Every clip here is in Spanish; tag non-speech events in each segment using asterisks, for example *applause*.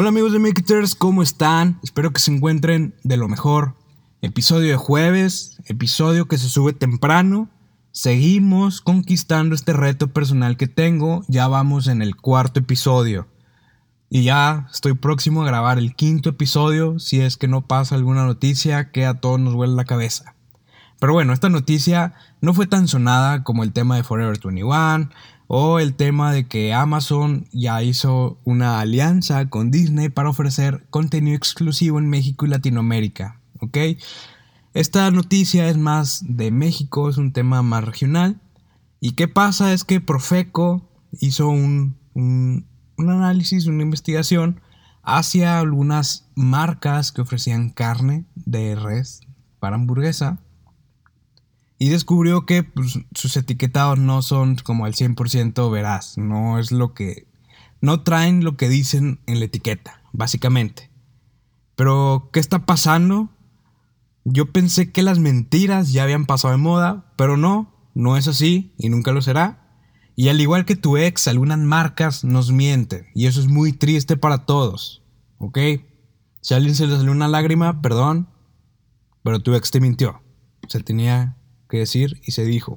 Hola amigos de Makers, ¿cómo están? Espero que se encuentren de lo mejor. Episodio de jueves, episodio que se sube temprano. Seguimos conquistando este reto personal que tengo. Ya vamos en el cuarto episodio. Y ya estoy próximo a grabar el quinto episodio si es que no pasa alguna noticia que a todos nos huele la cabeza. Pero bueno, esta noticia no fue tan sonada como el tema de Forever 21 o el tema de que Amazon ya hizo una alianza con Disney para ofrecer contenido exclusivo en México y Latinoamérica. ¿Ok? Esta noticia es más de México, es un tema más regional. ¿Y qué pasa? Es que Profeco hizo un, un, un análisis, una investigación hacia algunas marcas que ofrecían carne de res para hamburguesa y descubrió que pues, sus etiquetados no son como al 100% veraz, no es lo que... No traen lo que dicen en la etiqueta, básicamente. Pero, ¿qué está pasando? Yo pensé que las mentiras ya habían pasado de moda, pero no, no es así y nunca lo será. Y al igual que tu ex, algunas marcas nos mienten y eso es muy triste para todos, ¿ok? Si a alguien se le salió una lágrima, perdón, pero tu ex te mintió. Se tenía que decir y se dijo.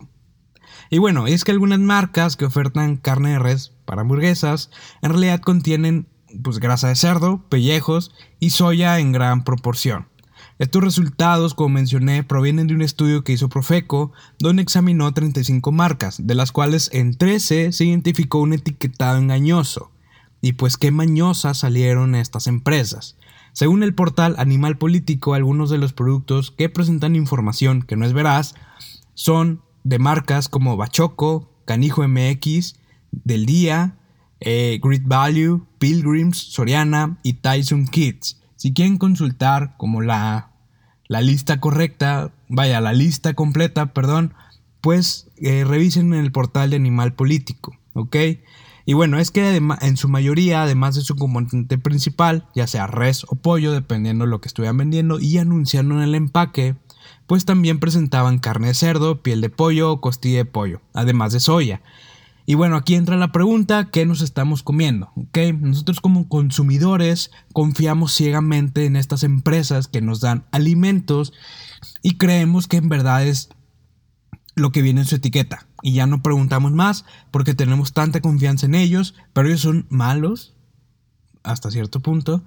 Y bueno, es que algunas marcas que ofertan carne de res para hamburguesas en realidad contienen pues grasa de cerdo, pellejos y soya en gran proporción. Estos resultados, como mencioné, provienen de un estudio que hizo Profeco, donde examinó 35 marcas, de las cuales en 13 se identificó un etiquetado engañoso. Y pues qué mañosas salieron estas empresas. Según el portal Animal Político, algunos de los productos que presentan información que no es veraz son de marcas como Bachoco, Canijo MX, Del Día, eh, Grid Value, Pilgrims, Soriana y Tyson Kids. Si quieren consultar como la, la lista correcta, vaya, la lista completa, perdón, pues eh, revisen en el portal de Animal Político, ¿ok? Y bueno, es que en su mayoría, además de su componente principal, ya sea res o pollo, dependiendo de lo que estuvieran vendiendo, y anunciando en el empaque, pues también presentaban carne de cerdo, piel de pollo o costilla de pollo, además de soya. Y bueno, aquí entra la pregunta, ¿qué nos estamos comiendo? ¿Okay? Nosotros como consumidores confiamos ciegamente en estas empresas que nos dan alimentos y creemos que en verdad es lo que viene en su etiqueta. Y ya no preguntamos más porque tenemos tanta confianza en ellos, pero ellos son malos hasta cierto punto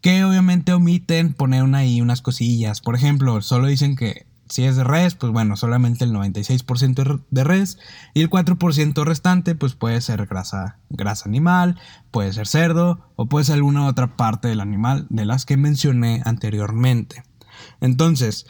que obviamente omiten poner ahí unas cosillas. Por ejemplo, solo dicen que si es de res, pues bueno, solamente el 96% de res y el 4% restante pues puede ser grasa, grasa animal, puede ser cerdo o puede ser alguna otra parte del animal de las que mencioné anteriormente. Entonces,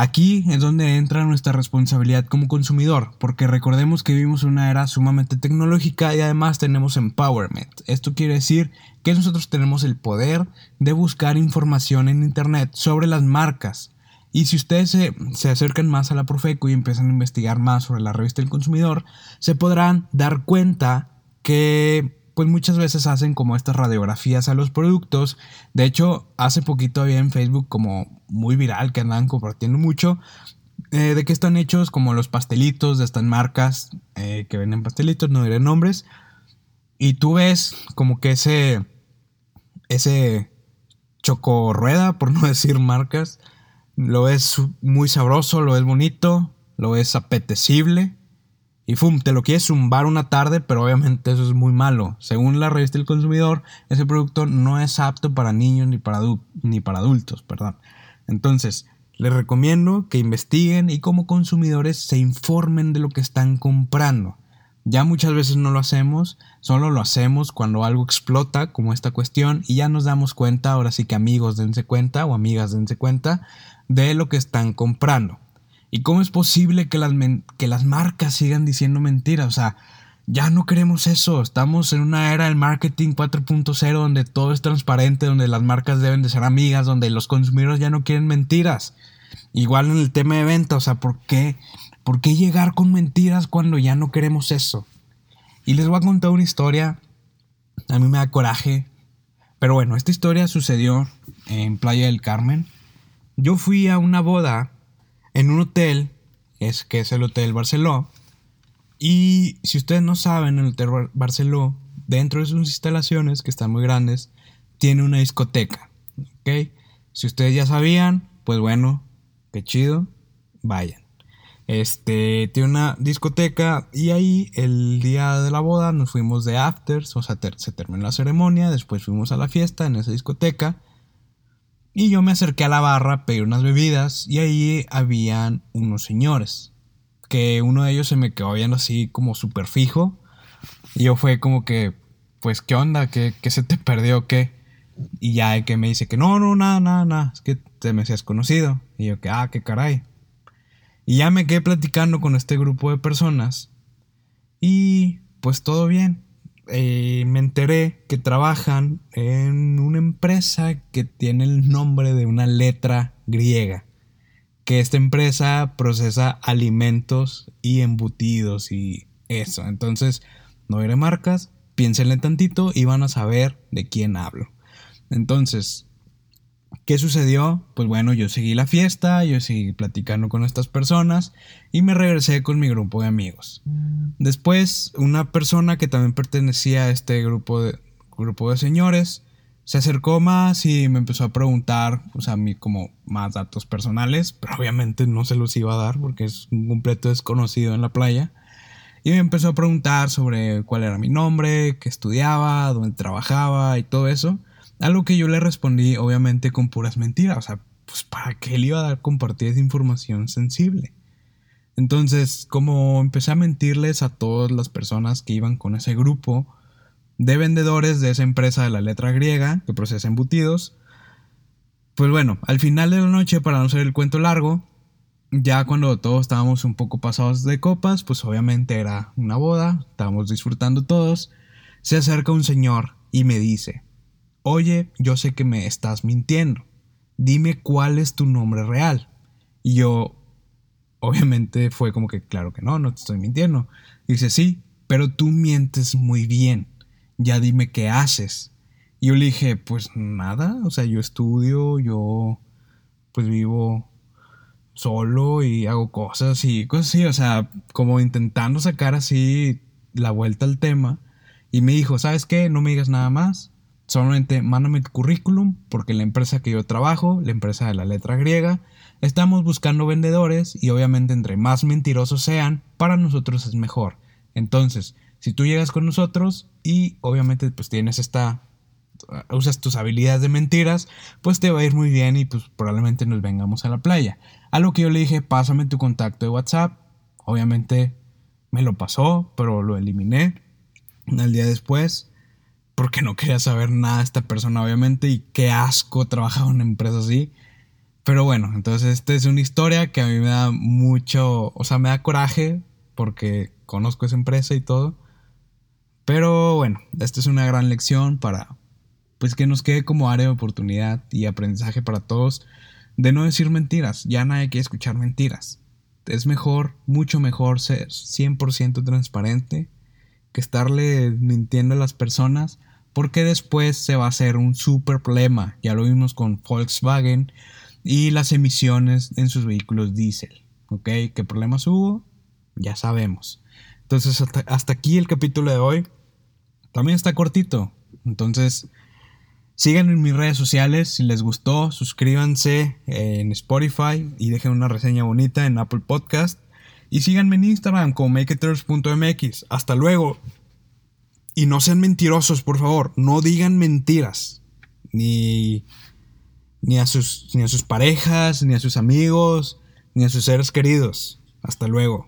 Aquí es donde entra nuestra responsabilidad como consumidor, porque recordemos que vivimos una era sumamente tecnológica y además tenemos empowerment. Esto quiere decir que nosotros tenemos el poder de buscar información en Internet sobre las marcas. Y si ustedes se, se acercan más a la Profeco y empiezan a investigar más sobre la revista del consumidor, se podrán dar cuenta que pues muchas veces hacen como estas radiografías a los productos. De hecho, hace poquito había en Facebook como muy viral que andaban compartiendo mucho. Eh, de que están hechos como los pastelitos de estas marcas eh, que venden pastelitos, no diré nombres. Y tú ves como que ese, ese chocorrueda, por no *laughs* decir marcas, lo ves muy sabroso, lo ves bonito, lo ves apetecible. Y fum, te lo quieres zumbar una tarde, pero obviamente eso es muy malo. Según la revista del consumidor, ese producto no es apto para niños ni para, ni para adultos, perdón. Entonces, les recomiendo que investiguen y como consumidores se informen de lo que están comprando. Ya muchas veces no lo hacemos, solo lo hacemos cuando algo explota, como esta cuestión, y ya nos damos cuenta, ahora sí que amigos dense cuenta o amigas dense cuenta de lo que están comprando. ¿Y cómo es posible que las, que las marcas sigan diciendo mentiras? O sea, ya no queremos eso. Estamos en una era del marketing 4.0 donde todo es transparente, donde las marcas deben de ser amigas, donde los consumidores ya no quieren mentiras. Igual en el tema de venta, o sea, ¿por qué, ¿por qué llegar con mentiras cuando ya no queremos eso? Y les voy a contar una historia. A mí me da coraje. Pero bueno, esta historia sucedió en Playa del Carmen. Yo fui a una boda en un hotel, es que es el Hotel Barceló. Y si ustedes no saben, el Hotel Barceló, dentro de sus instalaciones, que están muy grandes, tiene una discoteca. ¿Ok? Si ustedes ya sabían, pues bueno, qué chido, vayan. Este, tiene una discoteca y ahí el día de la boda nos fuimos de afters, o sea, se terminó la ceremonia, después fuimos a la fiesta en esa discoteca y yo me acerqué a la barra a pedir unas bebidas y ahí habían unos señores, que uno de ellos se me quedó viendo así como súper fijo y yo fue como que, pues, ¿qué onda? ¿Qué, qué se te perdió? ¿Qué? Y ya que me dice que no, no, nada, nada, nada, es que te me seas conocido. Y yo que, ah, qué caray. Y ya me quedé platicando con este grupo de personas. Y pues todo bien. Eh, me enteré que trabajan en una empresa que tiene el nombre de una letra griega. Que esta empresa procesa alimentos y embutidos y eso. Entonces, no iré marcas, piénsenle tantito y van a saber de quién hablo. Entonces, ¿qué sucedió? Pues bueno, yo seguí la fiesta, yo seguí platicando con estas personas y me regresé con mi grupo de amigos. Después, una persona que también pertenecía a este grupo de, grupo de señores se acercó más y me empezó a preguntar, o sea, a mí como más datos personales, pero obviamente no se los iba a dar porque es un completo desconocido en la playa. Y me empezó a preguntar sobre cuál era mi nombre, qué estudiaba, dónde trabajaba y todo eso. A lo que yo le respondí, obviamente, con puras mentiras. O sea, pues para qué le iba a dar compartir esa información sensible. Entonces, como empecé a mentirles a todas las personas que iban con ese grupo de vendedores de esa empresa de la letra griega que procesa embutidos, pues bueno, al final de la noche, para no ser el cuento largo, ya cuando todos estábamos un poco pasados de copas, pues obviamente era una boda, estábamos disfrutando todos, se acerca un señor y me dice, oye, yo sé que me estás mintiendo, dime cuál es tu nombre real. Y yo, obviamente fue como que, claro que no, no te estoy mintiendo. dice, sí, pero tú mientes muy bien, ya dime qué haces. Y yo le dije, pues nada, o sea, yo estudio, yo pues vivo solo y hago cosas y cosas así, o sea, como intentando sacar así la vuelta al tema. Y me dijo, ¿sabes qué? No me digas nada más. Solamente mándame tu currículum porque la empresa que yo trabajo, la empresa de la letra griega, estamos buscando vendedores y obviamente entre más mentirosos sean, para nosotros es mejor. Entonces, si tú llegas con nosotros y obviamente pues tienes esta usas tus habilidades de mentiras, pues te va a ir muy bien y pues probablemente nos vengamos a la playa. A lo que yo le dije, pásame tu contacto de WhatsApp. Obviamente me lo pasó, pero lo eliminé. Al día después porque no quería saber nada de esta persona, obviamente, y qué asco trabajar en una empresa así. Pero bueno, entonces esta es una historia que a mí me da mucho, o sea, me da coraje porque conozco esa empresa y todo. Pero bueno, esta es una gran lección para, pues que nos quede como área de oportunidad y aprendizaje para todos de no decir mentiras. Ya nadie quiere escuchar mentiras. Es mejor, mucho mejor ser 100% transparente que estarle mintiendo a las personas porque después se va a hacer un super problema. Ya lo vimos con Volkswagen y las emisiones en sus vehículos diésel. ¿Ok? ¿Qué problemas hubo? Ya sabemos. Entonces, hasta, aquí el capítulo de hoy. También está cortito. Entonces, síganme en mis redes sociales. Si les gustó, suscríbanse en Spotify y dejen una reseña bonita en Apple Podcast. Y síganme en Instagram como makeiters.mx. Hasta luego. Y no sean mentirosos, por favor. No digan mentiras. Ni, ni, a sus, ni a sus parejas, ni a sus amigos, ni a sus seres queridos. Hasta luego.